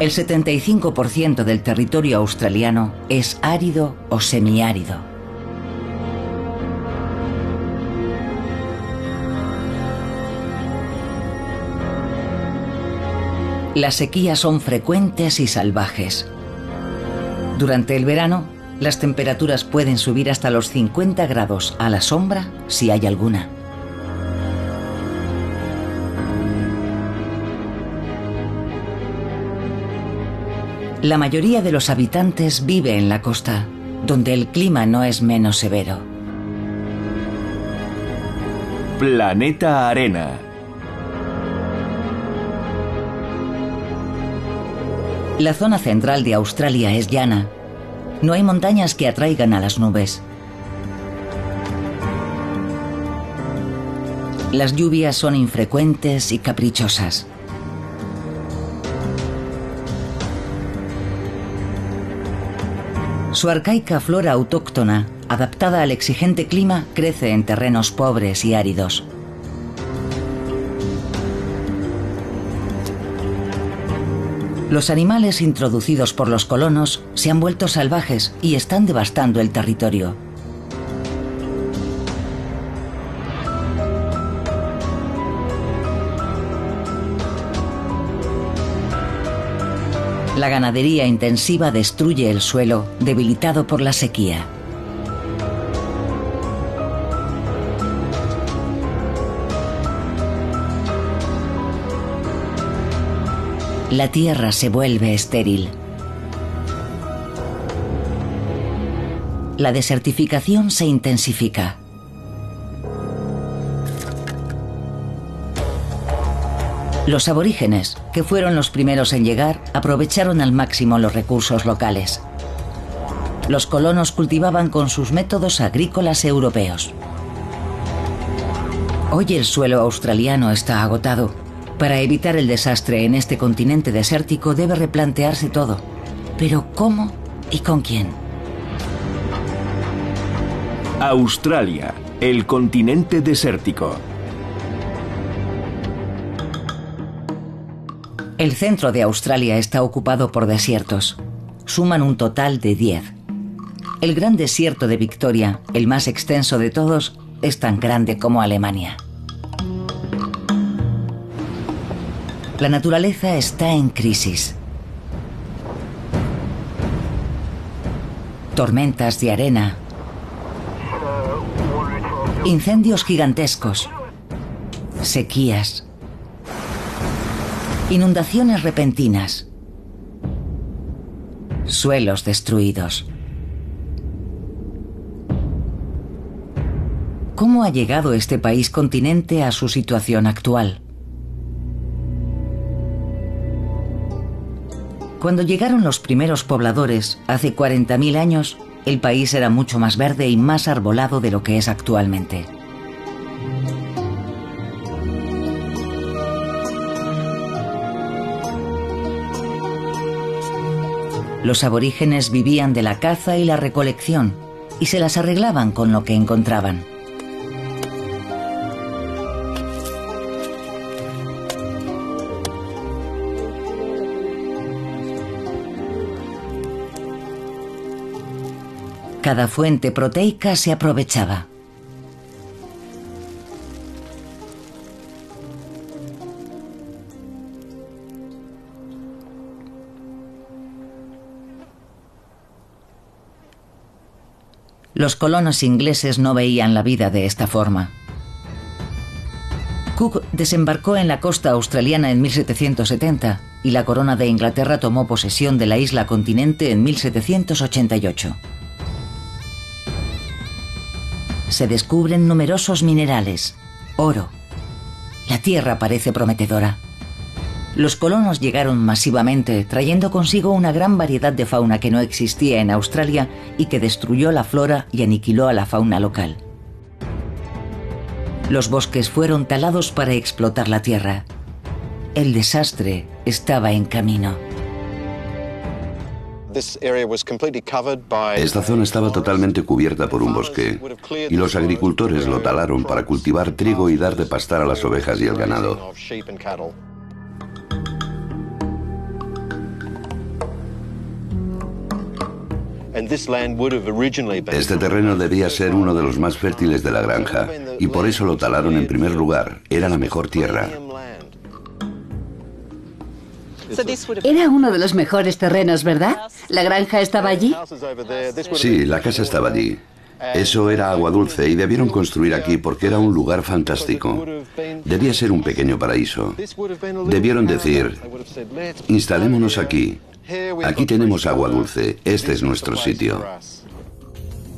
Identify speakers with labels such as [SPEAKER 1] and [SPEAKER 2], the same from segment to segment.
[SPEAKER 1] El 75% del territorio australiano es árido o semiárido. Las sequías son frecuentes y salvajes. Durante el verano, las temperaturas pueden subir hasta los 50 grados a la sombra si hay alguna. La mayoría de los habitantes vive en la costa, donde el clima no es menos severo.
[SPEAKER 2] Planeta Arena.
[SPEAKER 1] La zona central de Australia es llana. No hay montañas que atraigan a las nubes. Las lluvias son infrecuentes y caprichosas. Su arcaica flora autóctona, adaptada al exigente clima, crece en terrenos pobres y áridos. Los animales introducidos por los colonos se han vuelto salvajes y están devastando el territorio. La ganadería intensiva destruye el suelo, debilitado por la sequía. La tierra se vuelve estéril. La desertificación se intensifica. Los aborígenes, que fueron los primeros en llegar, aprovecharon al máximo los recursos locales. Los colonos cultivaban con sus métodos agrícolas europeos. Hoy el suelo australiano está agotado. Para evitar el desastre en este continente desértico debe replantearse todo. Pero ¿cómo y con quién?
[SPEAKER 2] Australia, el continente desértico.
[SPEAKER 1] El centro de Australia está ocupado por desiertos. Suman un total de 10. El gran desierto de Victoria, el más extenso de todos, es tan grande como Alemania. La naturaleza está en crisis. Tormentas de arena. Incendios gigantescos. Sequías Inundaciones repentinas. Suelos destruidos. ¿Cómo ha llegado este país continente a su situación actual? Cuando llegaron los primeros pobladores, hace 40.000 años, el país era mucho más verde y más arbolado de lo que es actualmente. Los aborígenes vivían de la caza y la recolección y se las arreglaban con lo que encontraban. Cada fuente proteica se aprovechaba. Los colonos ingleses no veían la vida de esta forma. Cook desembarcó en la costa australiana en 1770 y la corona de Inglaterra tomó posesión de la isla continente en 1788. Se descubren numerosos minerales, oro. La tierra parece prometedora. Los colonos llegaron masivamente, trayendo consigo una gran variedad de fauna que no existía en Australia y que destruyó la flora y aniquiló a la fauna local. Los bosques fueron talados para explotar la tierra. El desastre estaba en camino.
[SPEAKER 3] Esta zona estaba totalmente cubierta por un bosque y los agricultores lo talaron para cultivar trigo y dar de pastar a las ovejas y el ganado. Este terreno debía ser uno de los más fértiles de la granja y por eso lo talaron en primer lugar. Era la mejor tierra.
[SPEAKER 4] Era uno de los mejores terrenos, ¿verdad? ¿La granja estaba allí?
[SPEAKER 3] Sí, la casa estaba allí. Eso era agua dulce y debieron construir aquí porque era un lugar fantástico. Debía ser un pequeño paraíso. Debieron decir, instalémonos aquí. Aquí tenemos agua dulce. Este es nuestro sitio.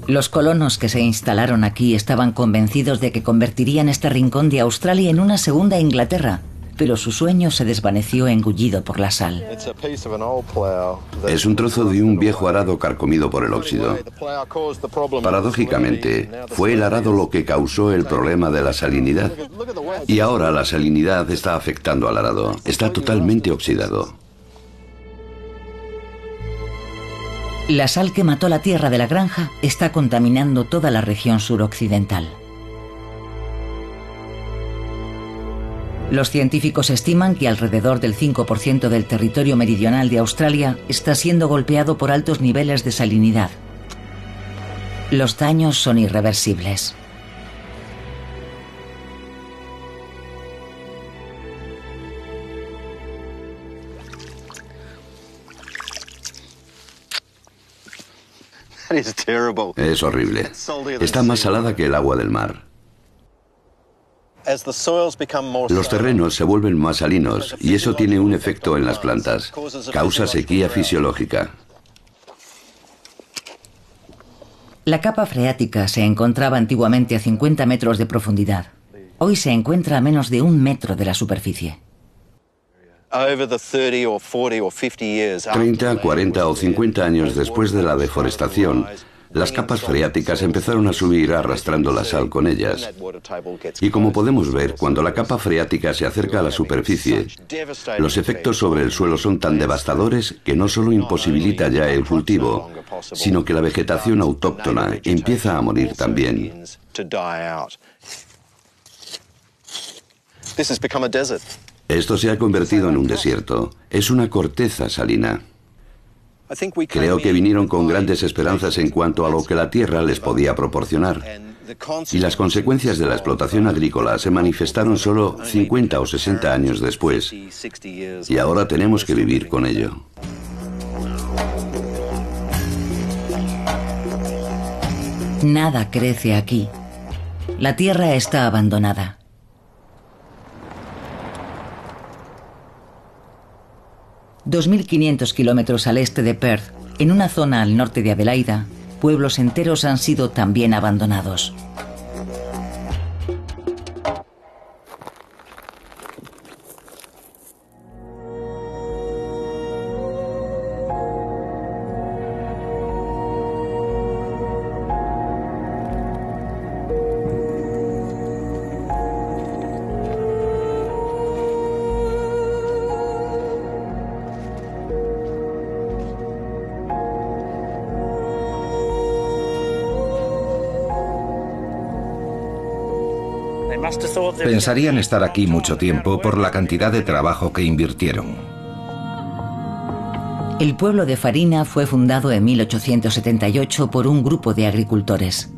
[SPEAKER 1] Los colonos que se instalaron aquí estaban convencidos de que convertirían este rincón de Australia en una segunda Inglaterra pero su sueño se desvaneció engullido por la sal.
[SPEAKER 3] Es un trozo de un viejo arado carcomido por el óxido. Paradójicamente, fue el arado lo que causó el problema de la salinidad. Y ahora la salinidad está afectando al arado. Está totalmente oxidado.
[SPEAKER 1] La sal que mató la tierra de la granja está contaminando toda la región suroccidental. Los científicos estiman que alrededor del 5% del territorio meridional de Australia está siendo golpeado por altos niveles de salinidad. Los daños son irreversibles.
[SPEAKER 3] Es horrible. Está más salada que el agua del mar. Los terrenos se vuelven más salinos y eso tiene un efecto en las plantas. Causa sequía fisiológica.
[SPEAKER 1] La capa freática se encontraba antiguamente a 50 metros de profundidad. Hoy se encuentra a menos de un metro de la superficie.
[SPEAKER 3] 30, 40 o 50 años después de la deforestación, las capas freáticas empezaron a subir arrastrando la sal con ellas. Y como podemos ver, cuando la capa freática se acerca a la superficie, los efectos sobre el suelo son tan devastadores que no solo imposibilita ya el cultivo, sino que la vegetación autóctona empieza a morir también. Esto se ha convertido en un desierto. Es una corteza salina. Creo que vinieron con grandes esperanzas en cuanto a lo que la tierra les podía proporcionar. Y las consecuencias de la explotación agrícola se manifestaron solo 50 o 60 años después. Y ahora tenemos que vivir con ello.
[SPEAKER 1] Nada crece aquí. La tierra está abandonada. 2.500 kilómetros al este de Perth, en una zona al norte de Adelaida, pueblos enteros han sido también abandonados.
[SPEAKER 5] Pensarían estar aquí mucho tiempo por la cantidad de trabajo que invirtieron.
[SPEAKER 1] El pueblo de Farina fue fundado en 1878 por un grupo de agricultores.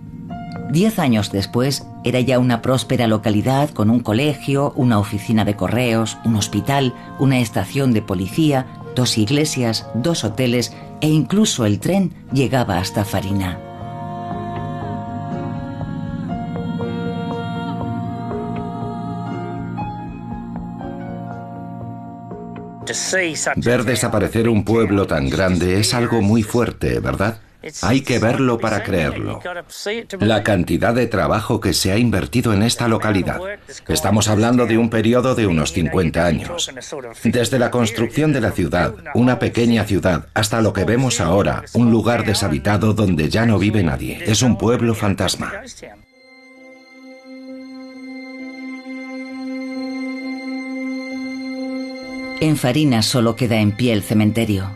[SPEAKER 1] Diez años después era ya una próspera localidad con un colegio, una oficina de correos, un hospital, una estación de policía, dos iglesias, dos hoteles e incluso el tren llegaba hasta Farina.
[SPEAKER 5] Ver desaparecer un pueblo tan grande es algo muy fuerte, ¿verdad? Hay que verlo para creerlo. La cantidad de trabajo que se ha invertido en esta localidad. Estamos hablando de un periodo de unos 50 años. Desde la construcción de la ciudad, una pequeña ciudad, hasta lo que vemos ahora, un lugar deshabitado donde ya no vive nadie. Es un pueblo fantasma.
[SPEAKER 1] En Farina solo queda en pie el cementerio.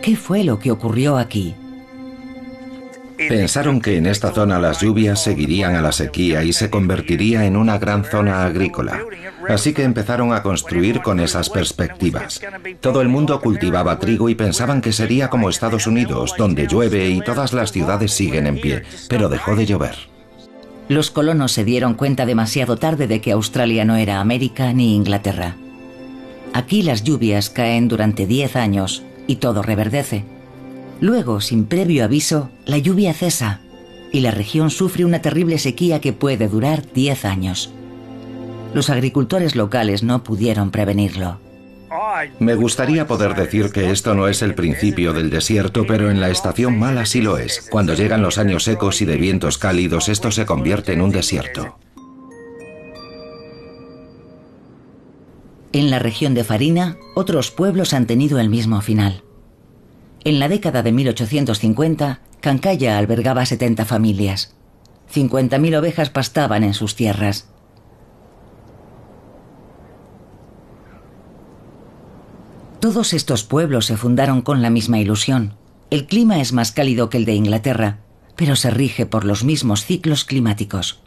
[SPEAKER 1] ¿Qué fue lo que ocurrió aquí?
[SPEAKER 5] Pensaron que en esta zona las lluvias seguirían a la sequía y se convertiría en una gran zona agrícola. Así que empezaron a construir con esas perspectivas. Todo el mundo cultivaba trigo y pensaban que sería como Estados Unidos, donde llueve y todas las ciudades siguen en pie, pero dejó de llover.
[SPEAKER 1] Los colonos se dieron cuenta demasiado tarde de que Australia no era América ni Inglaterra. Aquí las lluvias caen durante 10 años y todo reverdece. Luego, sin previo aviso, la lluvia cesa y la región sufre una terrible sequía que puede durar 10 años. Los agricultores locales no pudieron prevenirlo.
[SPEAKER 5] Me gustaría poder decir que esto no es el principio del desierto, pero en la estación mala sí lo es. Cuando llegan los años secos y de vientos cálidos, esto se convierte en un desierto.
[SPEAKER 1] En la región de Farina, otros pueblos han tenido el mismo final. En la década de 1850, Cancaya albergaba 70 familias. 50.000 ovejas pastaban en sus tierras. Todos estos pueblos se fundaron con la misma ilusión. El clima es más cálido que el de Inglaterra, pero se rige por los mismos ciclos climáticos.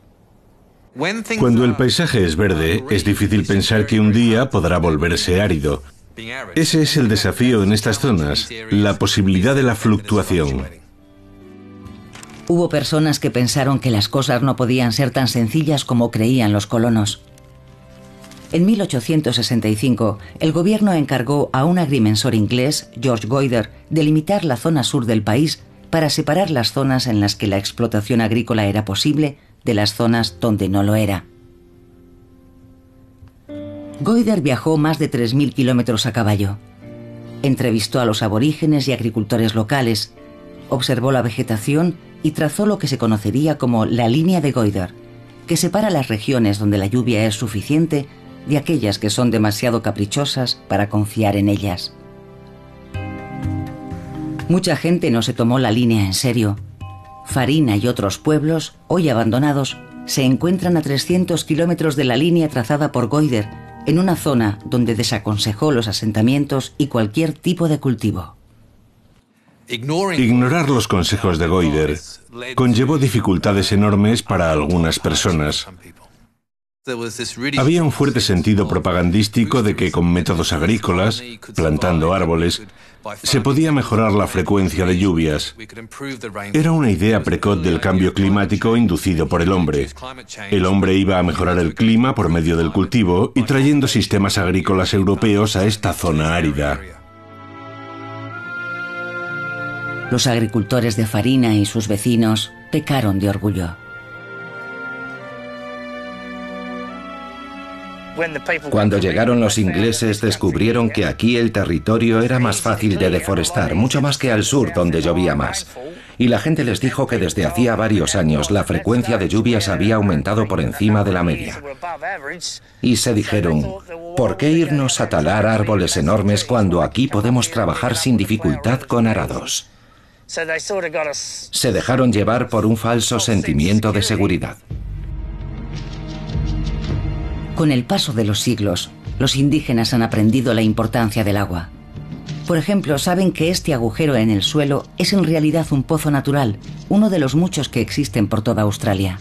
[SPEAKER 6] Cuando el paisaje es verde, es difícil pensar que un día podrá volverse árido. Ese es el desafío en estas zonas, la posibilidad de la fluctuación.
[SPEAKER 1] Hubo personas que pensaron que las cosas no podían ser tan sencillas como creían los colonos. En 1865, el gobierno encargó a un agrimensor inglés, George Goider, delimitar la zona sur del país para separar las zonas en las que la explotación agrícola era posible de las zonas donde no lo era. Goider viajó más de 3.000 kilómetros a caballo. Entrevistó a los aborígenes y agricultores locales, observó la vegetación y trazó lo que se conocería como la línea de Goider, que separa las regiones donde la lluvia es suficiente de aquellas que son demasiado caprichosas para confiar en ellas. Mucha gente no se tomó la línea en serio. Farina y otros pueblos, hoy abandonados, se encuentran a 300 kilómetros de la línea trazada por Goider, en una zona donde desaconsejó los asentamientos y cualquier tipo de cultivo.
[SPEAKER 6] Ignorar los consejos de Goider conllevó dificultades enormes para algunas personas. Había un fuerte sentido propagandístico de que con métodos agrícolas, plantando árboles, se podía mejorar la frecuencia de lluvias. Era una idea precoz del cambio climático inducido por el hombre. El hombre iba a mejorar el clima por medio del cultivo y trayendo sistemas agrícolas europeos a esta zona árida.
[SPEAKER 1] Los agricultores de Farina y sus vecinos pecaron de orgullo.
[SPEAKER 5] Cuando llegaron los ingleses descubrieron que aquí el territorio era más fácil de deforestar, mucho más que al sur donde llovía más. Y la gente les dijo que desde hacía varios años la frecuencia de lluvias había aumentado por encima de la media. Y se dijeron, ¿por qué irnos a talar árboles enormes cuando aquí podemos trabajar sin dificultad con arados? Se dejaron llevar por un falso sentimiento de seguridad.
[SPEAKER 1] Con el paso de los siglos, los indígenas han aprendido la importancia del agua. Por ejemplo, saben que este agujero en el suelo es en realidad un pozo natural, uno de los muchos que existen por toda Australia.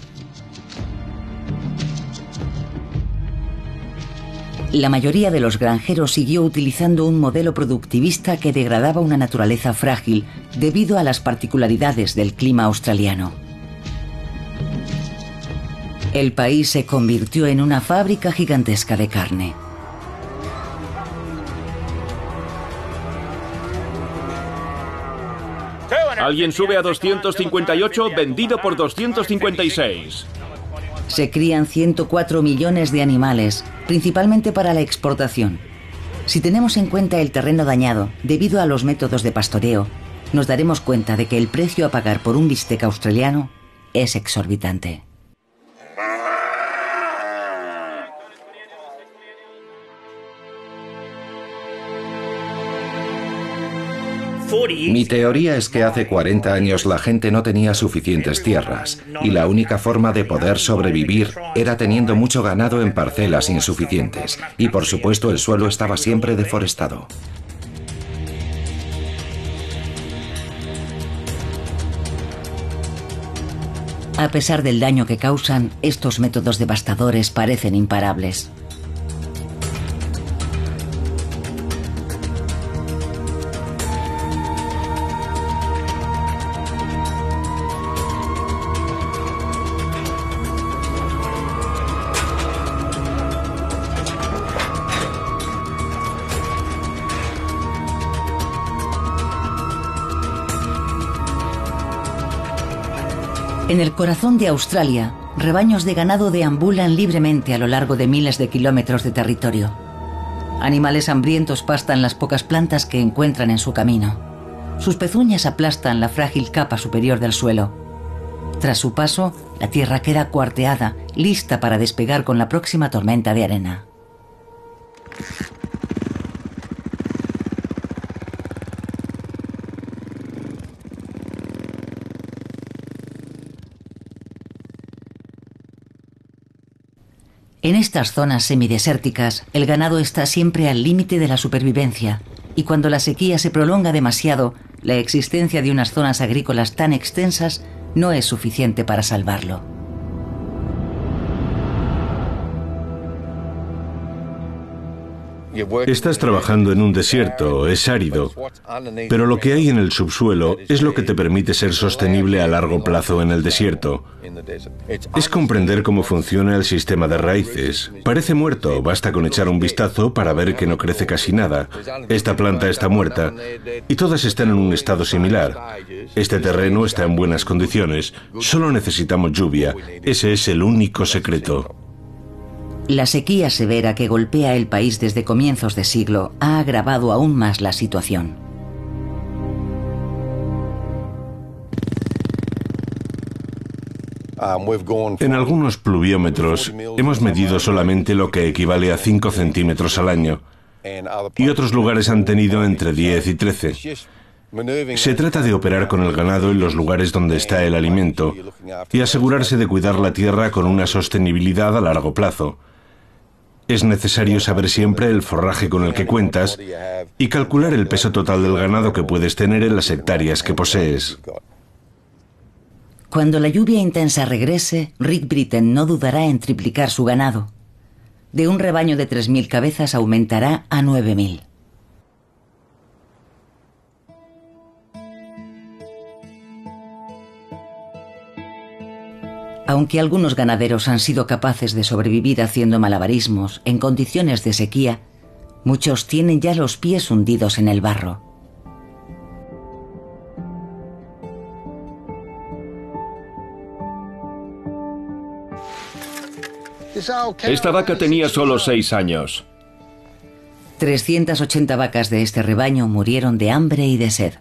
[SPEAKER 1] La mayoría de los granjeros siguió utilizando un modelo productivista que degradaba una naturaleza frágil debido a las particularidades del clima australiano. El país se convirtió en una fábrica gigantesca de carne.
[SPEAKER 2] Alguien sube a 258, vendido por 256.
[SPEAKER 1] Se crían 104 millones de animales, principalmente para la exportación. Si tenemos en cuenta el terreno dañado debido a los métodos de pastoreo, nos daremos cuenta de que el precio a pagar por un bistec australiano es exorbitante.
[SPEAKER 5] Mi teoría es que hace 40 años la gente no tenía suficientes tierras y la única forma de poder sobrevivir era teniendo mucho ganado en parcelas insuficientes y por supuesto el suelo estaba siempre deforestado.
[SPEAKER 1] A pesar del daño que causan, estos métodos devastadores parecen imparables. En el corazón de Australia, rebaños de ganado deambulan libremente a lo largo de miles de kilómetros de territorio. Animales hambrientos pastan las pocas plantas que encuentran en su camino. Sus pezuñas aplastan la frágil capa superior del suelo. Tras su paso, la tierra queda cuarteada, lista para despegar con la próxima tormenta de arena. En estas zonas semidesérticas, el ganado está siempre al límite de la supervivencia, y cuando la sequía se prolonga demasiado, la existencia de unas zonas agrícolas tan extensas no es suficiente para salvarlo.
[SPEAKER 6] Estás trabajando en un desierto, es árido, pero lo que hay en el subsuelo es lo que te permite ser sostenible a largo plazo en el desierto. Es comprender cómo funciona el sistema de raíces. Parece muerto, basta con echar un vistazo para ver que no crece casi nada. Esta planta está muerta y todas están en un estado similar. Este terreno está en buenas condiciones, solo necesitamos lluvia. Ese es el único secreto.
[SPEAKER 1] La sequía severa que golpea el país desde comienzos de siglo ha agravado aún más la situación.
[SPEAKER 6] En algunos pluviómetros hemos medido solamente lo que equivale a 5 centímetros al año y otros lugares han tenido entre 10 y 13. Se trata de operar con el ganado en los lugares donde está el alimento y asegurarse de cuidar la tierra con una sostenibilidad a largo plazo. Es necesario saber siempre el forraje con el que cuentas y calcular el peso total del ganado que puedes tener en las hectáreas que posees.
[SPEAKER 1] Cuando la lluvia intensa regrese, Rick Britten no dudará en triplicar su ganado. De un rebaño de 3.000 cabezas aumentará a 9.000. Aunque algunos ganaderos han sido capaces de sobrevivir haciendo malabarismos en condiciones de sequía, muchos tienen ya los pies hundidos en el barro.
[SPEAKER 2] Esta vaca tenía solo seis años.
[SPEAKER 1] 380 vacas de este rebaño murieron de hambre y de sed.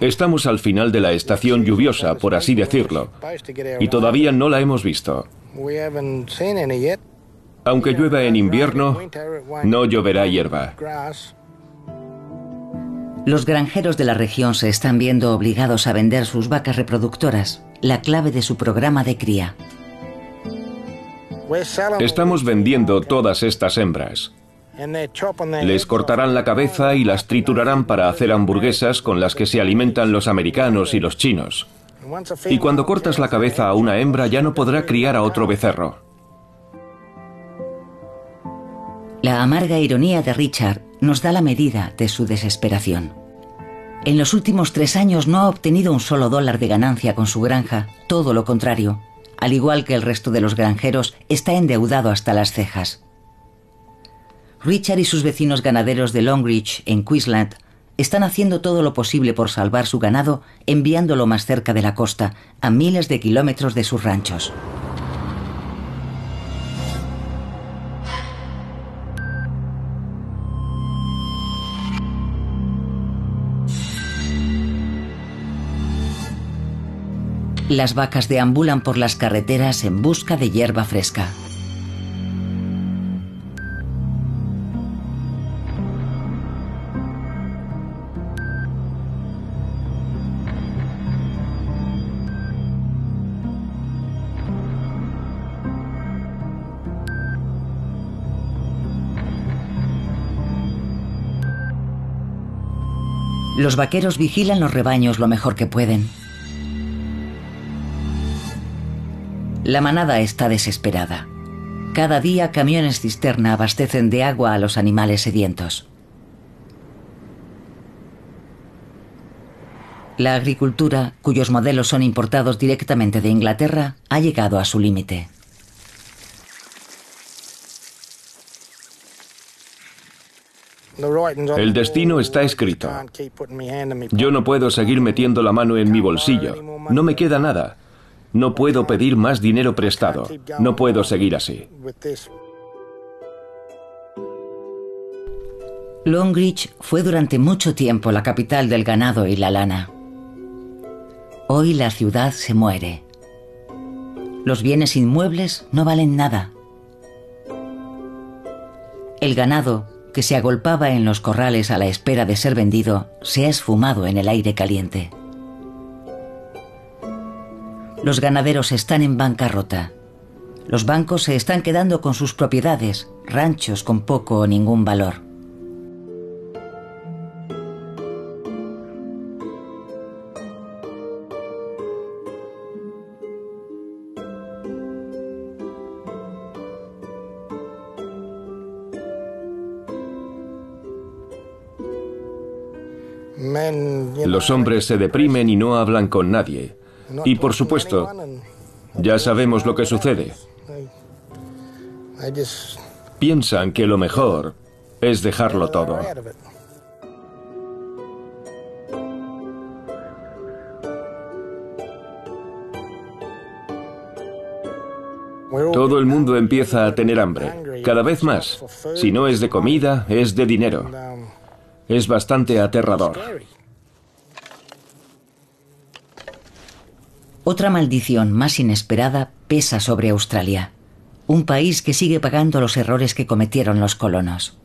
[SPEAKER 2] Estamos al final de la estación lluviosa, por así decirlo, y todavía no la hemos visto. Aunque llueva en invierno, no lloverá hierba.
[SPEAKER 1] Los granjeros de la región se están viendo obligados a vender sus vacas reproductoras, la clave de su programa de cría.
[SPEAKER 2] Estamos vendiendo todas estas hembras. Les cortarán la cabeza y las triturarán para hacer hamburguesas con las que se alimentan los americanos y los chinos. Y cuando cortas la cabeza a una hembra ya no podrá criar a otro becerro.
[SPEAKER 1] La amarga ironía de Richard nos da la medida de su desesperación. En los últimos tres años no ha obtenido un solo dólar de ganancia con su granja, todo lo contrario. Al igual que el resto de los granjeros, está endeudado hasta las cejas. Richard y sus vecinos ganaderos de Longreach, en Queensland, están haciendo todo lo posible por salvar su ganado, enviándolo más cerca de la costa, a miles de kilómetros de sus ranchos. Las vacas deambulan por las carreteras en busca de hierba fresca. Los vaqueros vigilan los rebaños lo mejor que pueden. La manada está desesperada. Cada día camiones cisterna abastecen de agua a los animales sedientos. La agricultura, cuyos modelos son importados directamente de Inglaterra, ha llegado a su límite.
[SPEAKER 2] El destino está escrito. Yo no puedo seguir metiendo la mano en mi bolsillo. No me queda nada. No puedo pedir más dinero prestado. No puedo seguir así.
[SPEAKER 1] Longreach fue durante mucho tiempo la capital del ganado y la lana. Hoy la ciudad se muere. Los bienes inmuebles no valen nada. El ganado, que se agolpaba en los corrales a la espera de ser vendido, se ha esfumado en el aire caliente. Los ganaderos están en bancarrota. Los bancos se están quedando con sus propiedades, ranchos con poco o ningún valor.
[SPEAKER 2] Los hombres se deprimen y no hablan con nadie. Y por supuesto, ya sabemos lo que sucede. Piensan que lo mejor es dejarlo todo. Todo el mundo empieza a tener hambre, cada vez más. Si no es de comida, es de dinero. Es bastante aterrador.
[SPEAKER 1] Otra maldición más inesperada pesa sobre Australia, un país que sigue pagando los errores que cometieron los colonos.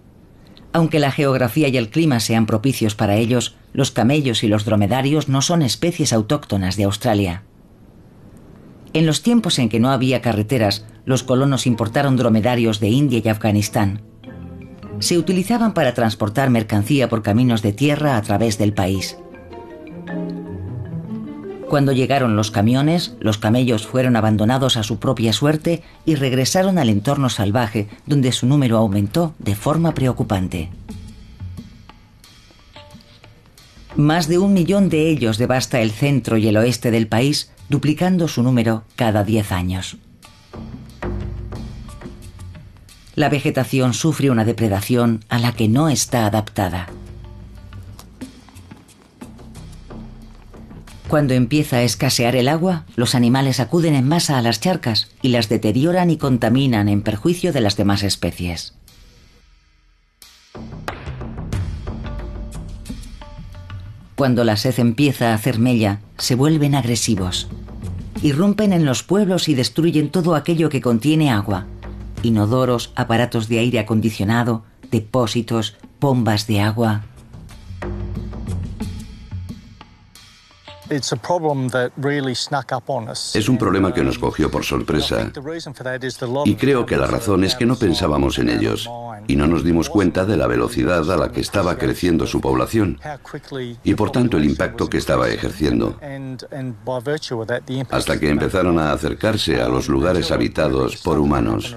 [SPEAKER 1] Aunque la geografía y el clima sean propicios para ellos, los camellos y los dromedarios no son especies autóctonas de Australia. En los tiempos en que no había carreteras, los colonos importaron dromedarios de India y Afganistán. Se utilizaban para transportar mercancía por caminos de tierra a través del país. Cuando llegaron los camiones, los camellos fueron abandonados a su propia suerte y regresaron al entorno salvaje, donde su número aumentó de forma preocupante. Más de un millón de ellos devasta el centro y el oeste del país, duplicando su número cada diez años. La vegetación sufre una depredación a la que no está adaptada. Cuando empieza a escasear el agua, los animales acuden en masa a las charcas y las deterioran y contaminan en perjuicio de las demás especies. Cuando la sed empieza a hacer mella, se vuelven agresivos. Irrumpen en los pueblos y destruyen todo aquello que contiene agua. Inodoros, aparatos de aire acondicionado, depósitos, bombas de agua.
[SPEAKER 3] Es un problema que nos cogió por sorpresa. Y creo que la razón es que no pensábamos en ellos y no nos dimos cuenta de la velocidad a la que estaba creciendo su población y por tanto el impacto que estaba ejerciendo. Hasta que empezaron a acercarse a los lugares habitados por humanos.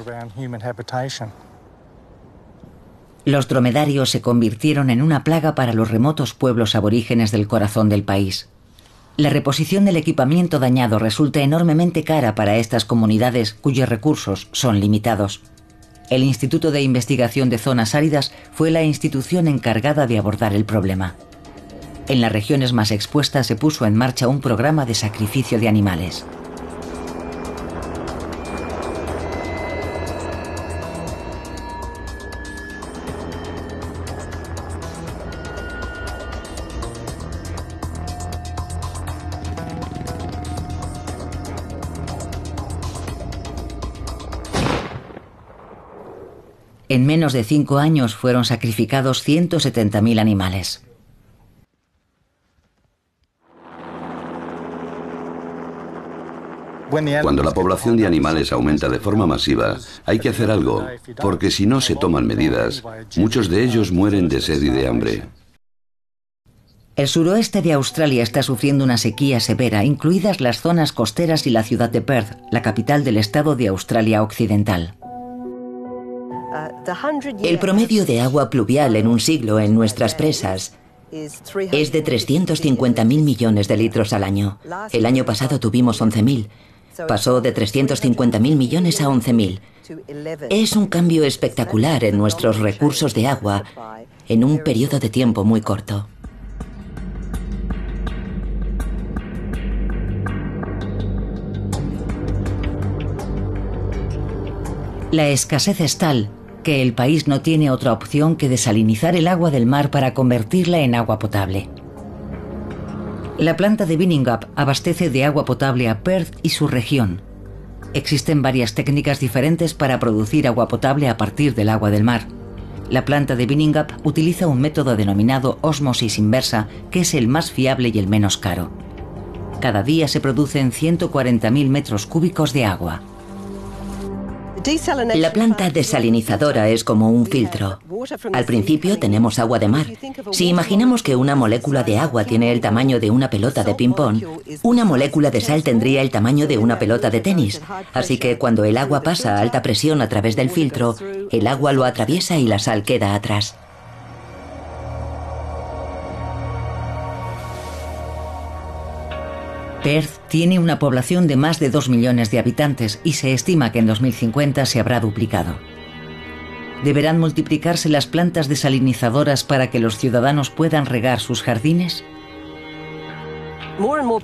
[SPEAKER 1] Los dromedarios se convirtieron en una plaga para los remotos pueblos aborígenes del corazón del país. La reposición del equipamiento dañado resulta enormemente cara para estas comunidades cuyos recursos son limitados. El Instituto de Investigación de Zonas Áridas fue la institución encargada de abordar el problema. En las regiones más expuestas se puso en marcha un programa de sacrificio de animales. Menos de cinco años fueron sacrificados 170.000 animales.
[SPEAKER 3] Cuando la población de animales aumenta de forma masiva, hay que hacer algo, porque si no se toman medidas, muchos de ellos mueren de sed y de hambre.
[SPEAKER 1] El suroeste de Australia está sufriendo una sequía severa, incluidas las zonas costeras y la ciudad de Perth, la capital del estado de Australia Occidental.
[SPEAKER 7] El promedio de agua pluvial en un siglo en nuestras presas es de 350.000 millones de litros al año. El año pasado tuvimos 11.000. Pasó de 350.000 millones a 11.000. Es un cambio espectacular en nuestros recursos de agua en un periodo de tiempo muy corto.
[SPEAKER 1] La escasez es tal que el país no tiene otra opción que desalinizar el agua del mar para convertirla en agua potable. La planta de Binningup abastece de agua potable a Perth y su región. Existen varias técnicas diferentes para producir agua potable a partir del agua del mar. La planta de Binningup utiliza un método denominado osmosis inversa, que es el más fiable y el menos caro. Cada día se producen 140.000 metros cúbicos de agua.
[SPEAKER 7] La planta desalinizadora es como un filtro. Al principio tenemos agua de mar. Si imaginamos que una molécula de agua tiene el tamaño de una pelota de ping-pong, una molécula de sal tendría el tamaño de una pelota de tenis. Así que cuando el agua pasa a alta presión a través del filtro, el agua lo atraviesa y la sal queda atrás.
[SPEAKER 1] Perth tiene una población de más de 2 millones de habitantes y se estima que en 2050 se habrá duplicado. ¿Deberán multiplicarse las plantas desalinizadoras para que los ciudadanos puedan regar sus jardines?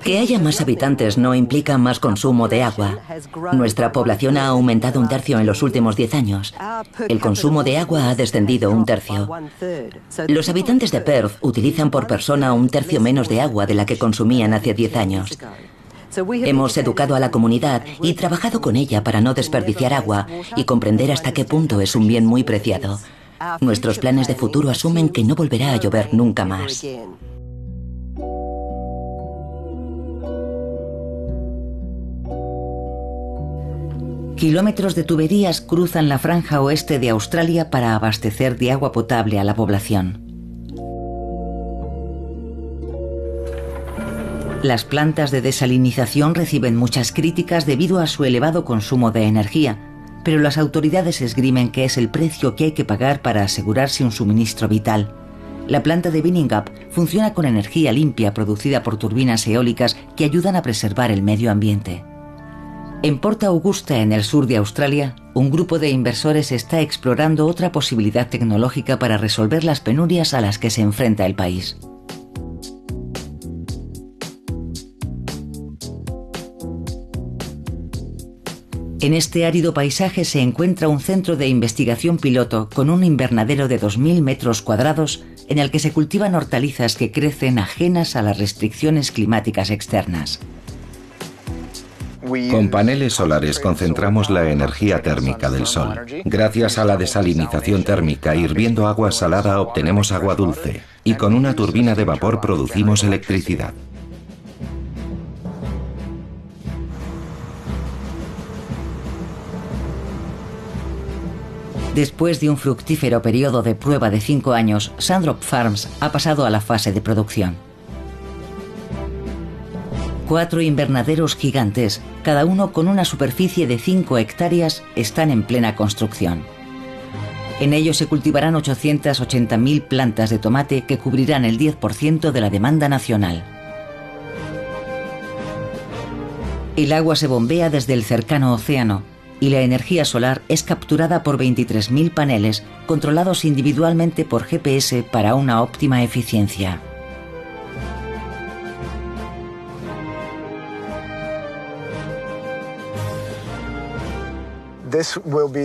[SPEAKER 7] Que haya más habitantes no implica más consumo de agua. Nuestra población ha aumentado un tercio en los últimos 10 años. El consumo de agua ha descendido un tercio. Los habitantes de Perth utilizan por persona un tercio menos de agua de la que consumían hace 10 años. Hemos educado a la comunidad y trabajado con ella para no desperdiciar agua y comprender hasta qué punto es un bien muy preciado. Nuestros planes de futuro asumen que no volverá a llover nunca más.
[SPEAKER 1] Kilómetros de tuberías cruzan la franja oeste de Australia para abastecer de agua potable a la población. Las plantas de desalinización reciben muchas críticas debido a su elevado consumo de energía, pero las autoridades esgrimen que es el precio que hay que pagar para asegurarse un suministro vital. La planta de Binningup funciona con energía limpia producida por turbinas eólicas que ayudan a preservar el medio ambiente. En Porta Augusta, en el sur de Australia, un grupo de inversores está explorando otra posibilidad tecnológica para resolver las penurias a las que se enfrenta el país. En este árido paisaje se encuentra un centro de investigación piloto con un invernadero de 2.000 metros cuadrados en el que se cultivan hortalizas que crecen ajenas a las restricciones climáticas externas.
[SPEAKER 5] Con paneles solares concentramos la energía térmica del sol. Gracias a la desalinización térmica, hirviendo agua salada obtenemos agua dulce y con una turbina de vapor producimos electricidad.
[SPEAKER 1] Después de un fructífero periodo de prueba de cinco años, Sandrop Farms ha pasado a la fase de producción. Cuatro invernaderos gigantes, cada uno con una superficie de 5 hectáreas, están en plena construcción. En ellos se cultivarán 880.000 plantas de tomate que cubrirán el 10% de la demanda nacional. El agua se bombea desde el cercano océano y la energía solar es capturada por 23.000 paneles controlados individualmente por GPS para una óptima eficiencia.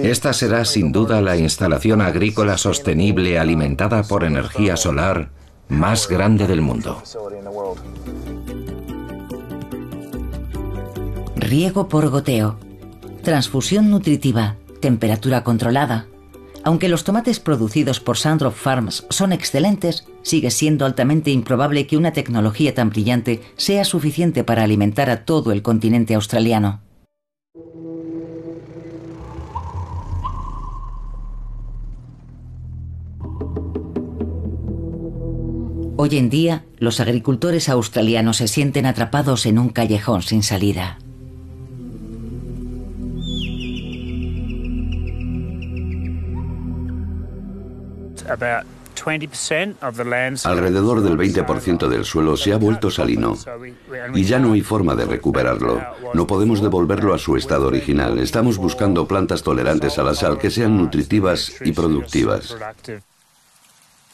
[SPEAKER 5] Esta será sin duda la instalación agrícola sostenible alimentada por energía solar más grande del mundo.
[SPEAKER 1] Riego por goteo, transfusión nutritiva, temperatura controlada. Aunque los tomates producidos por Sandro Farms son excelentes, sigue siendo altamente improbable que una tecnología tan brillante sea suficiente para alimentar a todo el continente australiano. Hoy en día, los agricultores australianos se sienten atrapados en un callejón sin salida.
[SPEAKER 3] Alrededor del 20% del suelo se ha vuelto salino y ya no hay forma de recuperarlo. No podemos devolverlo a su estado original. Estamos buscando plantas tolerantes a la sal que sean nutritivas y productivas.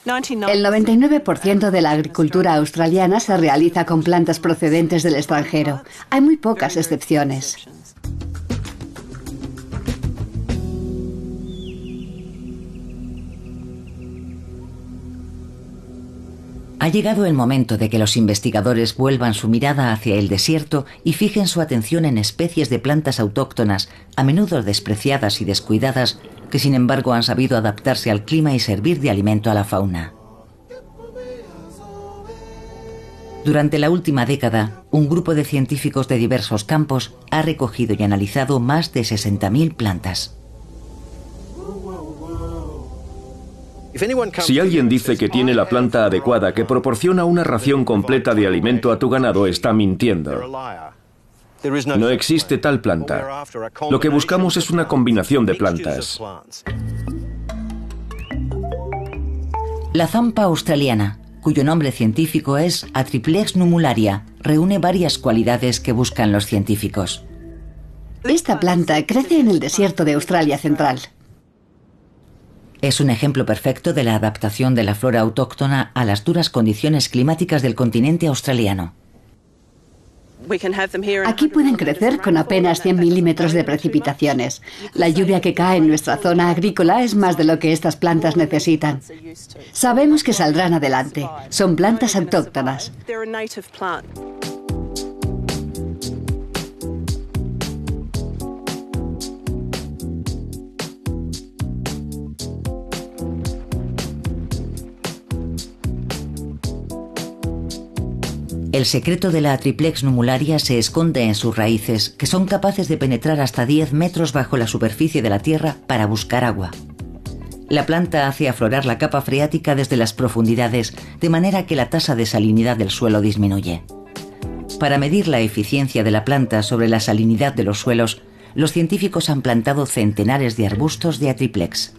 [SPEAKER 4] El 99% de la agricultura australiana se realiza con plantas procedentes del extranjero. Hay muy pocas excepciones.
[SPEAKER 1] Ha llegado el momento de que los investigadores vuelvan su mirada hacia el desierto y fijen su atención en especies de plantas autóctonas, a menudo despreciadas y descuidadas, que sin embargo han sabido adaptarse al clima y servir de alimento a la fauna. Durante la última década, un grupo de científicos de diversos campos ha recogido y analizado más de 60.000 plantas.
[SPEAKER 2] Si alguien dice que tiene la planta adecuada que proporciona una ración completa de alimento a tu ganado, está mintiendo. No existe tal planta. Lo que buscamos es una combinación de plantas.
[SPEAKER 1] La zampa australiana, cuyo nombre científico es Atriplex numularia, reúne varias cualidades que buscan los científicos.
[SPEAKER 4] Esta planta crece en el desierto de Australia Central.
[SPEAKER 1] Es un ejemplo perfecto de la adaptación de la flora autóctona a las duras condiciones climáticas del continente australiano.
[SPEAKER 4] Aquí pueden crecer con apenas 100 milímetros de precipitaciones. La lluvia que cae en nuestra zona agrícola es más de lo que estas plantas necesitan. Sabemos que saldrán adelante. Son plantas autóctonas.
[SPEAKER 1] El secreto de la triplex numularia se esconde en sus raíces, que son capaces de penetrar hasta 10 metros bajo la superficie de la Tierra para buscar agua. La planta hace aflorar la capa freática desde las profundidades, de manera que la tasa de salinidad del suelo disminuye. Para medir la eficiencia de la planta sobre la salinidad de los suelos, los científicos han plantado centenares de arbustos de Atriplex.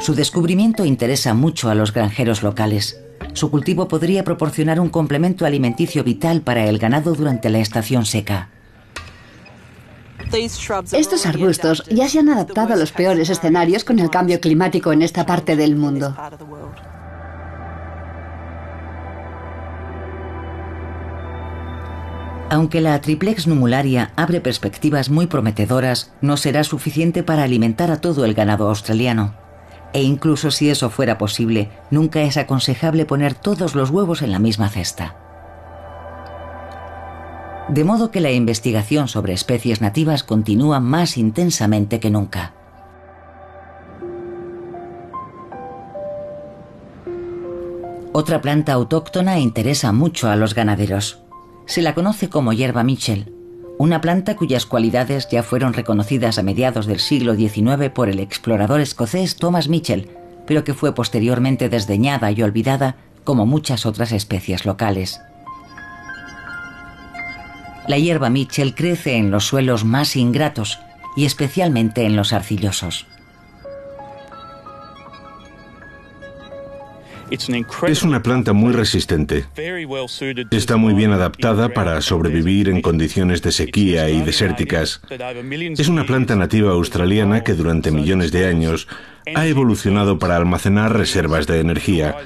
[SPEAKER 1] Su descubrimiento interesa mucho a los granjeros locales. Su cultivo podría proporcionar un complemento alimenticio vital para el ganado durante la estación seca.
[SPEAKER 4] Estos arbustos ya se han adaptado a los peores escenarios con el cambio climático en esta parte del mundo.
[SPEAKER 1] Aunque la triplex numularia abre perspectivas muy prometedoras, no será suficiente para alimentar a todo el ganado australiano. E incluso si eso fuera posible, nunca es aconsejable poner todos los huevos en la misma cesta. De modo que la investigación sobre especies nativas continúa más intensamente que nunca. Otra planta autóctona interesa mucho a los ganaderos. Se la conoce como hierba Mitchell una planta cuyas cualidades ya fueron reconocidas a mediados del siglo XIX por el explorador escocés Thomas Mitchell, pero que fue posteriormente desdeñada y olvidada como muchas otras especies locales. La hierba Mitchell crece en los suelos más ingratos y especialmente en los arcillosos.
[SPEAKER 6] Es una planta muy resistente. Está muy bien adaptada para sobrevivir en condiciones de sequía y desérticas. Es una planta nativa australiana que durante millones de años ha evolucionado para almacenar reservas de energía.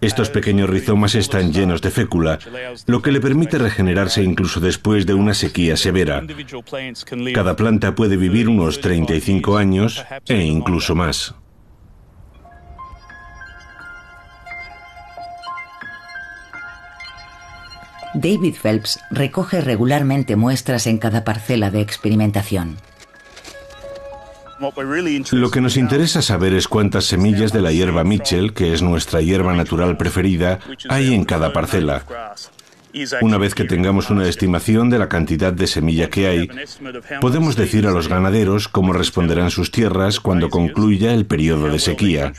[SPEAKER 6] Estos pequeños rizomas están llenos de fécula, lo que le permite regenerarse incluso después de una sequía severa. Cada planta puede vivir unos 35 años e incluso más.
[SPEAKER 1] David Phelps recoge regularmente muestras en cada parcela de experimentación.
[SPEAKER 6] Lo que nos interesa saber es cuántas semillas de la hierba Mitchell, que es nuestra hierba natural preferida, hay en cada parcela. Una vez que tengamos una estimación de la cantidad de semilla que hay, podemos decir a los ganaderos cómo responderán sus tierras cuando concluya el periodo de sequía.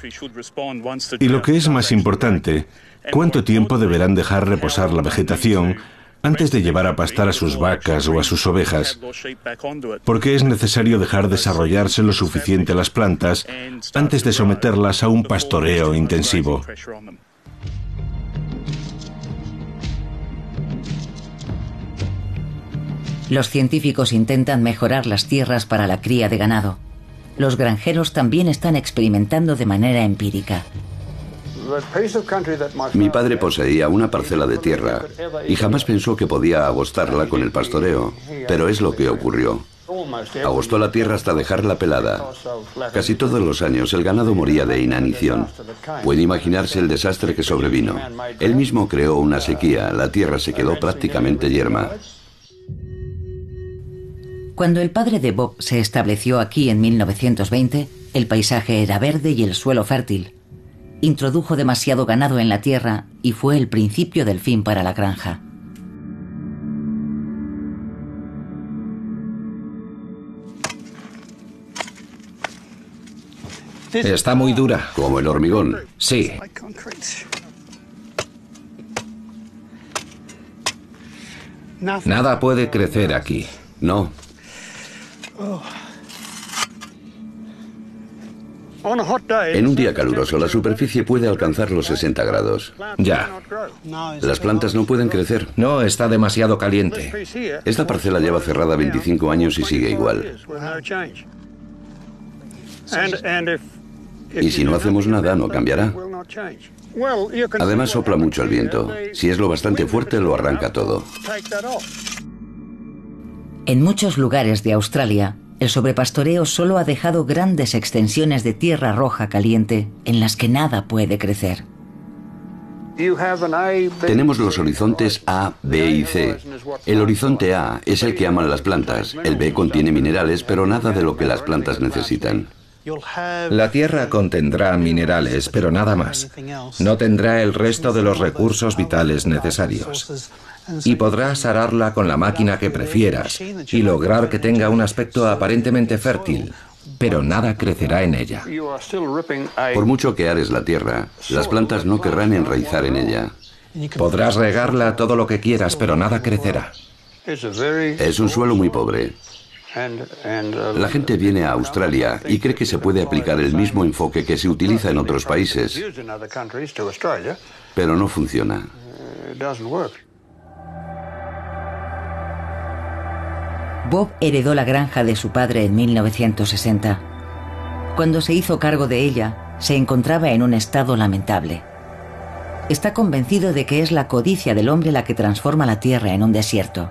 [SPEAKER 6] Y lo que es más importante, cuánto tiempo deberán dejar reposar la vegetación antes de llevar a pastar a sus vacas o a sus ovejas, porque es necesario dejar desarrollarse lo suficiente las plantas antes de someterlas a un pastoreo intensivo.
[SPEAKER 1] Los científicos intentan mejorar las tierras para la cría de ganado. Los granjeros también están experimentando de manera empírica.
[SPEAKER 3] Mi padre poseía una parcela de tierra y jamás pensó que podía agostarla con el pastoreo, pero es lo que ocurrió. Agostó la tierra hasta dejarla pelada. Casi todos los años el ganado moría de inanición. Puede imaginarse el desastre que sobrevino. Él mismo creó una sequía, la tierra se quedó prácticamente yerma.
[SPEAKER 1] Cuando el padre de Bob se estableció aquí en 1920, el paisaje era verde y el suelo fértil. Introdujo demasiado ganado en la tierra y fue el principio del fin para la granja.
[SPEAKER 5] Está muy dura.
[SPEAKER 3] Como el hormigón.
[SPEAKER 5] Sí. Nada puede crecer aquí.
[SPEAKER 3] No, En un día caluroso, la superficie puede alcanzar los 60 grados.
[SPEAKER 5] Ya.
[SPEAKER 3] Las plantas no pueden crecer.
[SPEAKER 5] No, está demasiado caliente.
[SPEAKER 3] Esta parcela lleva cerrada 25 años y sigue igual. Y si no hacemos nada, no cambiará. Además, sopla mucho el viento. Si es lo bastante fuerte, lo arranca todo.
[SPEAKER 1] En muchos lugares de Australia, el sobrepastoreo solo ha dejado grandes extensiones de tierra roja caliente en las que nada puede crecer.
[SPEAKER 3] Tenemos los horizontes A, B y C. El horizonte A es el que aman las plantas. El B contiene minerales, pero nada de lo que las plantas necesitan.
[SPEAKER 5] La tierra contendrá minerales, pero nada más. No tendrá el resto de los recursos vitales necesarios y podrás ararla con la máquina que prefieras y lograr que tenga un aspecto aparentemente fértil, pero nada crecerá en ella.
[SPEAKER 3] Por mucho que ares la tierra, las plantas no querrán enraizar en ella.
[SPEAKER 5] Podrás regarla todo lo que quieras, pero nada crecerá.
[SPEAKER 3] Es un suelo muy pobre. La gente viene a Australia y cree que se puede aplicar el mismo enfoque que se utiliza en otros países, pero no funciona.
[SPEAKER 1] Bob heredó la granja de su padre en 1960. Cuando se hizo cargo de ella, se encontraba en un estado lamentable. Está convencido de que es la codicia del hombre la que transforma la tierra en un desierto.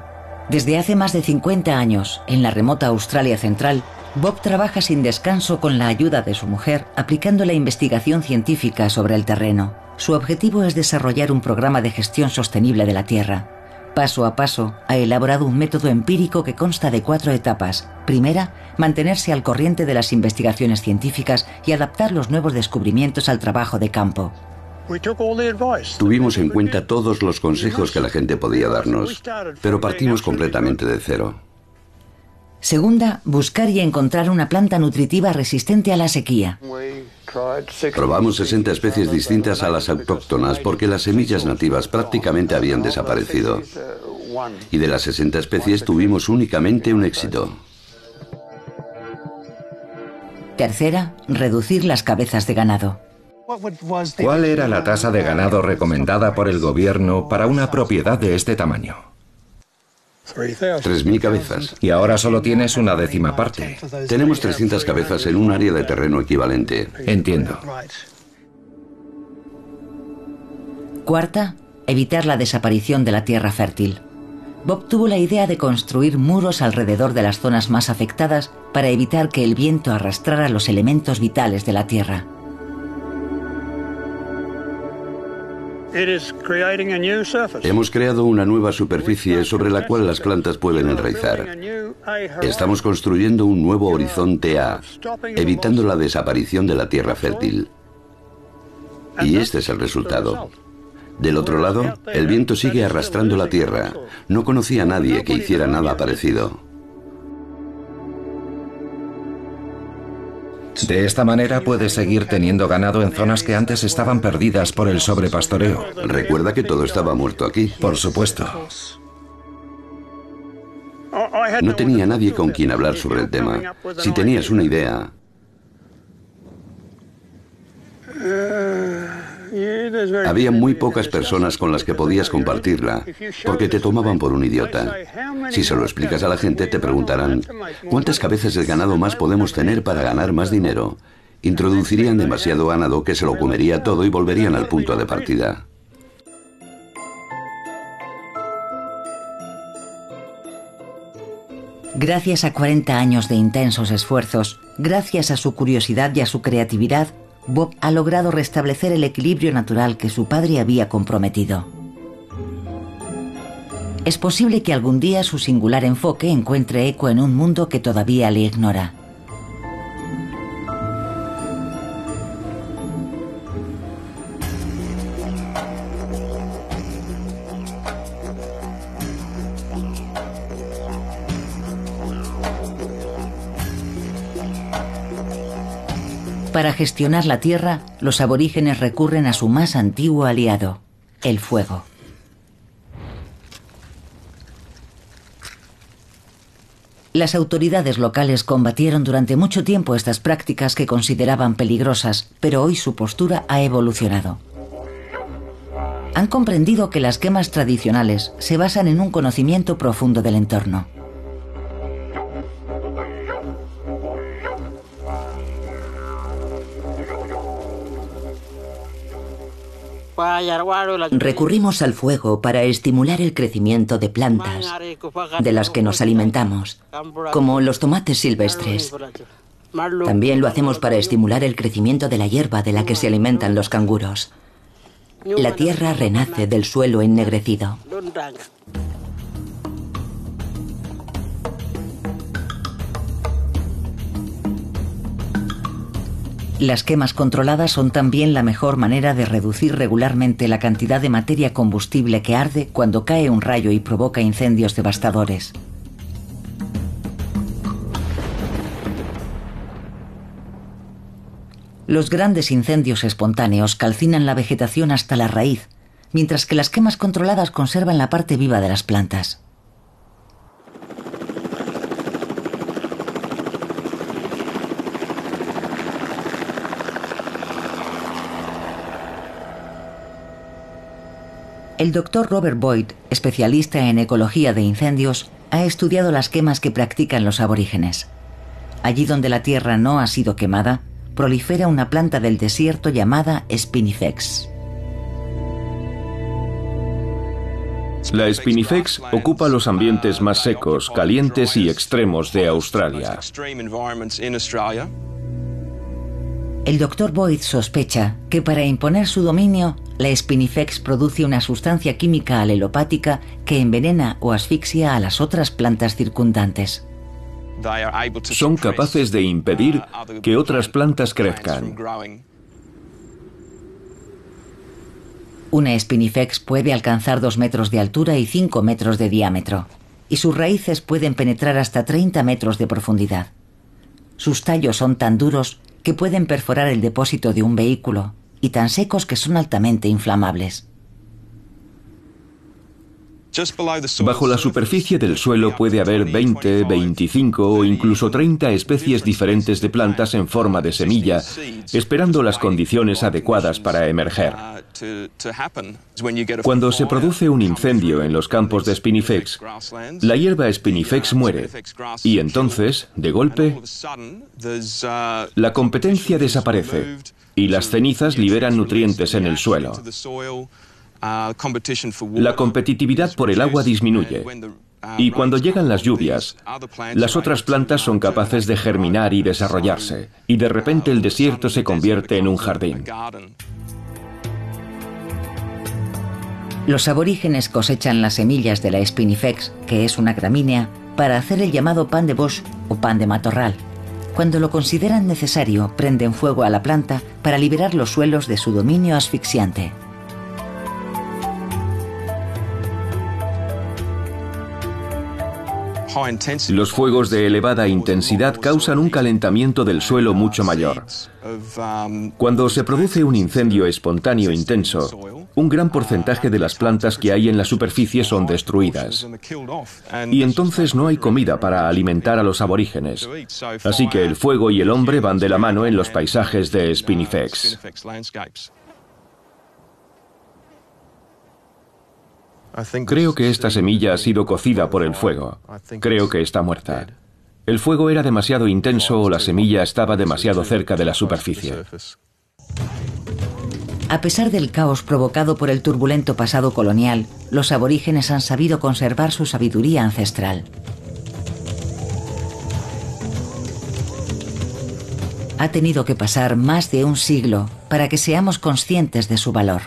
[SPEAKER 1] Desde hace más de 50 años, en la remota Australia Central, Bob trabaja sin descanso con la ayuda de su mujer, aplicando la investigación científica sobre el terreno. Su objetivo es desarrollar un programa de gestión sostenible de la tierra, Paso a paso, ha elaborado un método empírico que consta de cuatro etapas. Primera, mantenerse al corriente de las investigaciones científicas y adaptar los nuevos descubrimientos al trabajo de campo.
[SPEAKER 3] Tuvimos en cuenta todos los consejos que la gente podía darnos, pero partimos completamente de cero.
[SPEAKER 1] Segunda, buscar y encontrar una planta nutritiva resistente a la sequía.
[SPEAKER 3] Probamos 60 especies distintas a las autóctonas porque las semillas nativas prácticamente habían desaparecido. Y de las 60 especies tuvimos únicamente un éxito.
[SPEAKER 1] Tercera, reducir las cabezas de ganado.
[SPEAKER 5] ¿Cuál era la tasa de ganado recomendada por el gobierno para una propiedad de este tamaño?
[SPEAKER 3] 3.000 cabezas.
[SPEAKER 5] Y ahora solo tienes una décima parte.
[SPEAKER 3] Tenemos 300 cabezas en un área de terreno equivalente.
[SPEAKER 5] Entiendo.
[SPEAKER 1] Cuarta, evitar la desaparición de la tierra fértil. Bob tuvo la idea de construir muros alrededor de las zonas más afectadas para evitar que el viento arrastrara los elementos vitales de la tierra.
[SPEAKER 3] Hemos creado una nueva superficie sobre la cual las plantas pueden enraizar. Estamos construyendo un nuevo horizonte A, evitando la desaparición de la tierra fértil. Y este es el resultado. Del otro lado, el viento sigue arrastrando la tierra. No conocía a nadie que hiciera nada parecido.
[SPEAKER 5] De esta manera puedes seguir teniendo ganado en zonas que antes estaban perdidas por el sobrepastoreo.
[SPEAKER 3] Recuerda que todo estaba muerto aquí.
[SPEAKER 5] Por supuesto.
[SPEAKER 3] No tenía nadie con quien hablar sobre el tema. Si tenías una idea... Había muy pocas personas con las que podías compartirla, porque te tomaban por un idiota. Si se lo explicas a la gente, te preguntarán, ¿cuántas cabezas de ganado más podemos tener para ganar más dinero? Introducirían demasiado ganado que se lo comería todo y volverían al punto de partida.
[SPEAKER 1] Gracias a 40 años de intensos esfuerzos, gracias a su curiosidad y a su creatividad, Bob ha logrado restablecer el equilibrio natural que su padre había comprometido. Es posible que algún día su singular enfoque encuentre eco en un mundo que todavía le ignora. Para gestionar la tierra, los aborígenes recurren a su más antiguo aliado, el fuego. Las autoridades locales combatieron durante mucho tiempo estas prácticas que consideraban peligrosas, pero hoy su postura ha evolucionado. Han comprendido que las quemas tradicionales se basan en un conocimiento profundo del entorno. Recurrimos al fuego para estimular el crecimiento de plantas de las que nos alimentamos, como los tomates silvestres. También lo hacemos para estimular el crecimiento de la hierba de la que se alimentan los canguros. La tierra renace del suelo ennegrecido. Las quemas controladas son también la mejor manera de reducir regularmente la cantidad de materia combustible que arde cuando cae un rayo y provoca incendios devastadores. Los grandes incendios espontáneos calcinan la vegetación hasta la raíz, mientras que las quemas controladas conservan la parte viva de las plantas. El doctor Robert Boyd, especialista en ecología de incendios, ha estudiado las quemas que practican los aborígenes. Allí donde la tierra no ha sido quemada, prolifera una planta del desierto llamada Spinifex.
[SPEAKER 2] La Spinifex ocupa los ambientes más secos, calientes y extremos de Australia.
[SPEAKER 1] El doctor Boyd sospecha que para imponer su dominio, la Spinifex produce una sustancia química alelopática que envenena o asfixia a las otras plantas circundantes.
[SPEAKER 2] Son capaces de impedir que otras plantas crezcan.
[SPEAKER 1] Una Spinifex puede alcanzar 2 metros de altura y 5 metros de diámetro, y sus raíces pueden penetrar hasta 30 metros de profundidad. Sus tallos son tan duros que pueden perforar el depósito de un vehículo y tan secos que son altamente inflamables.
[SPEAKER 2] Bajo la superficie del suelo puede haber 20, 25 o incluso 30 especies diferentes de plantas en forma de semilla, esperando las condiciones adecuadas para emerger. Cuando se produce un incendio en los campos de Spinifex, la hierba Spinifex muere y entonces, de golpe, la competencia desaparece y las cenizas liberan nutrientes en el suelo. La competitividad por el agua disminuye. Y cuando llegan las lluvias, las otras plantas son capaces de germinar y desarrollarse, y de repente el desierto se convierte en un jardín.
[SPEAKER 1] Los aborígenes cosechan las semillas de la Spinifex, que es una gramínea, para hacer el llamado pan de Bosch o pan de matorral. Cuando lo consideran necesario, prenden fuego a la planta para liberar los suelos de su dominio asfixiante.
[SPEAKER 2] Los fuegos de elevada intensidad causan un calentamiento del suelo mucho mayor. Cuando se produce un incendio espontáneo intenso, un gran porcentaje de las plantas que hay en la superficie son destruidas. Y entonces no hay comida para alimentar a los aborígenes. Así que el fuego y el hombre van de la mano en los paisajes de Spinifex. Creo que esta semilla ha sido cocida por el fuego. Creo que está muerta. El fuego era demasiado intenso o la semilla estaba demasiado cerca de la superficie.
[SPEAKER 1] A pesar del caos provocado por el turbulento pasado colonial, los aborígenes han sabido conservar su sabiduría ancestral. Ha tenido que pasar más de un siglo para que seamos conscientes de su valor.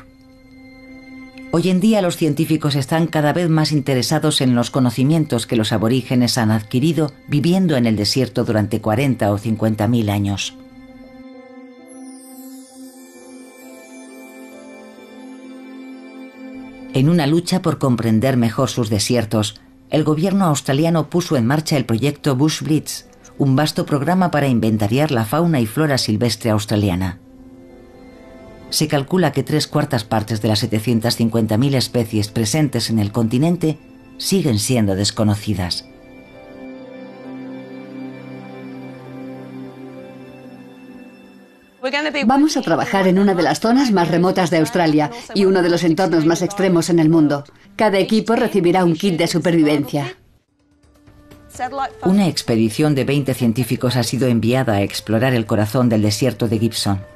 [SPEAKER 1] Hoy en día los científicos están cada vez más interesados en los conocimientos que los aborígenes han adquirido viviendo en el desierto durante 40 o 50 mil años. En una lucha por comprender mejor sus desiertos, el gobierno australiano puso en marcha el proyecto Bush Blitz, un vasto programa para inventariar la fauna y flora silvestre australiana se calcula que tres cuartas partes de las 750.000 especies presentes en el continente siguen siendo desconocidas.
[SPEAKER 4] Vamos a trabajar en una de las zonas más remotas de Australia y uno de los entornos más extremos en el mundo. Cada equipo recibirá un kit de supervivencia.
[SPEAKER 1] Una expedición de 20 científicos ha sido enviada a explorar el corazón del desierto de Gibson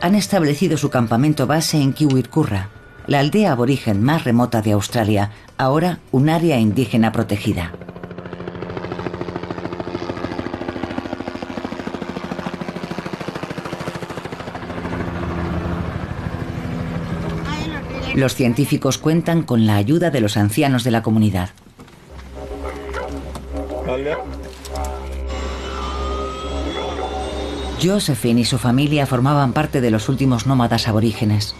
[SPEAKER 1] han establecido su campamento base en Kiwirkurra, la aldea aborigen más remota de Australia, ahora un área indígena protegida. Los científicos cuentan con la ayuda de los ancianos de la comunidad. Josephine y su familia formaban parte de los últimos nómadas aborígenes.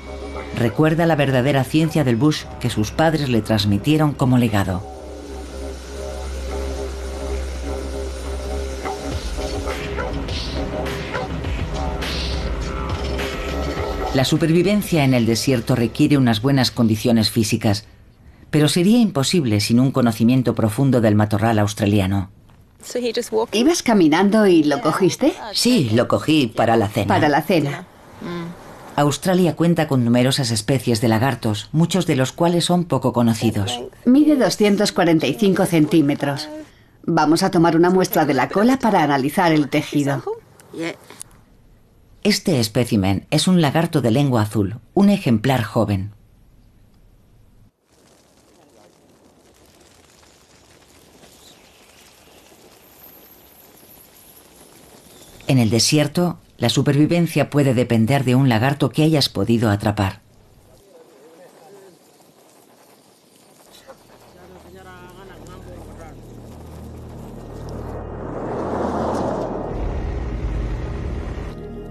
[SPEAKER 1] Recuerda la verdadera ciencia del bush que sus padres le transmitieron como legado. La supervivencia en el desierto requiere unas buenas condiciones físicas, pero sería imposible sin un conocimiento profundo del matorral australiano.
[SPEAKER 4] ¿Ibas caminando y lo cogiste?
[SPEAKER 1] Sí, lo cogí para la cena.
[SPEAKER 4] Para la cena.
[SPEAKER 1] Australia cuenta con numerosas especies de lagartos, muchos de los cuales son poco conocidos.
[SPEAKER 4] Mide 245 centímetros. Vamos a tomar una muestra de la cola para analizar el tejido.
[SPEAKER 1] Este espécimen es un lagarto de lengua azul, un ejemplar joven. En el desierto, la supervivencia puede depender de un lagarto que hayas podido atrapar.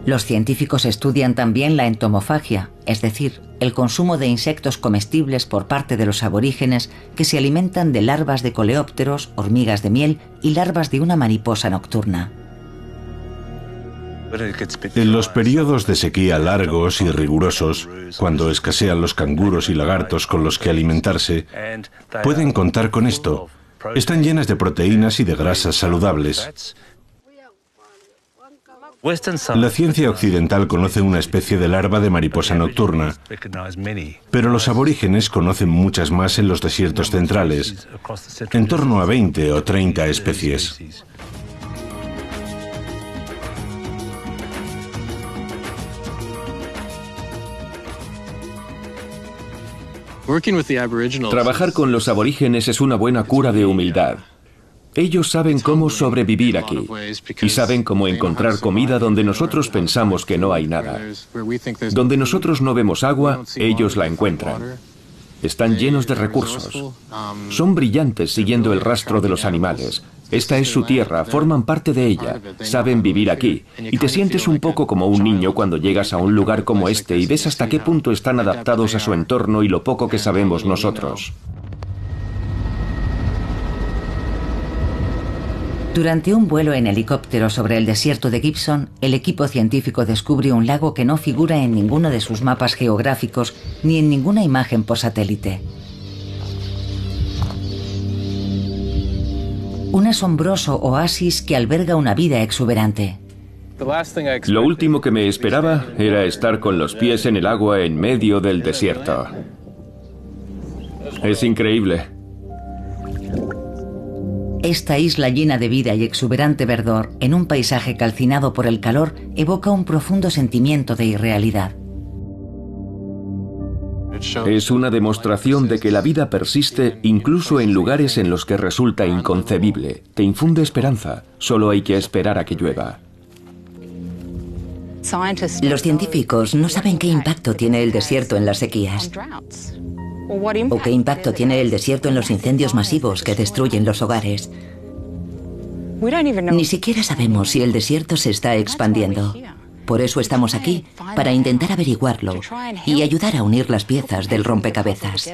[SPEAKER 1] Los científicos estudian también la entomofagia, es decir, el consumo de insectos comestibles por parte de los aborígenes que se alimentan de larvas de coleópteros, hormigas de miel y larvas de una mariposa nocturna.
[SPEAKER 6] En los periodos de sequía largos y rigurosos, cuando escasean los canguros y lagartos con los que alimentarse, pueden contar con esto. Están llenas de proteínas y de grasas saludables. La ciencia occidental conoce una especie de larva de mariposa nocturna, pero los aborígenes conocen muchas más en los desiertos centrales, en torno a 20 o 30 especies.
[SPEAKER 2] Trabajar con los aborígenes es una buena cura de humildad. Ellos saben cómo sobrevivir aquí y saben cómo encontrar comida donde nosotros pensamos que no hay nada. Donde nosotros no vemos agua, ellos la encuentran. Están llenos de recursos. Son brillantes siguiendo el rastro de los animales. Esta es su tierra, forman parte de ella, saben vivir aquí. Y te sientes un poco como un niño cuando llegas a un lugar como este y ves hasta qué punto están adaptados a su entorno y lo poco que sabemos nosotros.
[SPEAKER 1] Durante un vuelo en helicóptero sobre el desierto de Gibson, el equipo científico descubre un lago que no figura en ninguno de sus mapas geográficos ni en ninguna imagen por satélite. Un asombroso oasis que alberga una vida exuberante.
[SPEAKER 2] Lo último que me esperaba era estar con los pies en el agua en medio del desierto. Es increíble.
[SPEAKER 1] Esta isla llena de vida y exuberante verdor, en un paisaje calcinado por el calor, evoca un profundo sentimiento de irrealidad.
[SPEAKER 2] Es una demostración de que la vida persiste incluso en lugares en los que resulta inconcebible. Te infunde esperanza, solo hay que esperar a que llueva.
[SPEAKER 7] Los científicos no saben qué impacto tiene el desierto en las sequías. ¿O qué impacto tiene el desierto en los incendios masivos que destruyen los hogares? Ni siquiera sabemos si el desierto se está expandiendo. Por eso estamos aquí, para intentar averiguarlo y ayudar a unir las piezas del rompecabezas.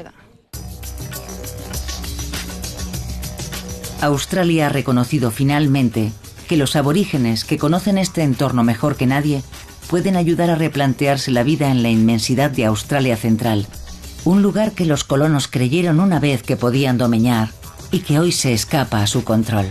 [SPEAKER 1] Australia ha reconocido finalmente que los aborígenes que conocen este entorno mejor que nadie pueden ayudar a replantearse la vida en la inmensidad de Australia Central un lugar que los colonos creyeron una vez que podían domeñar y que hoy se escapa a su control.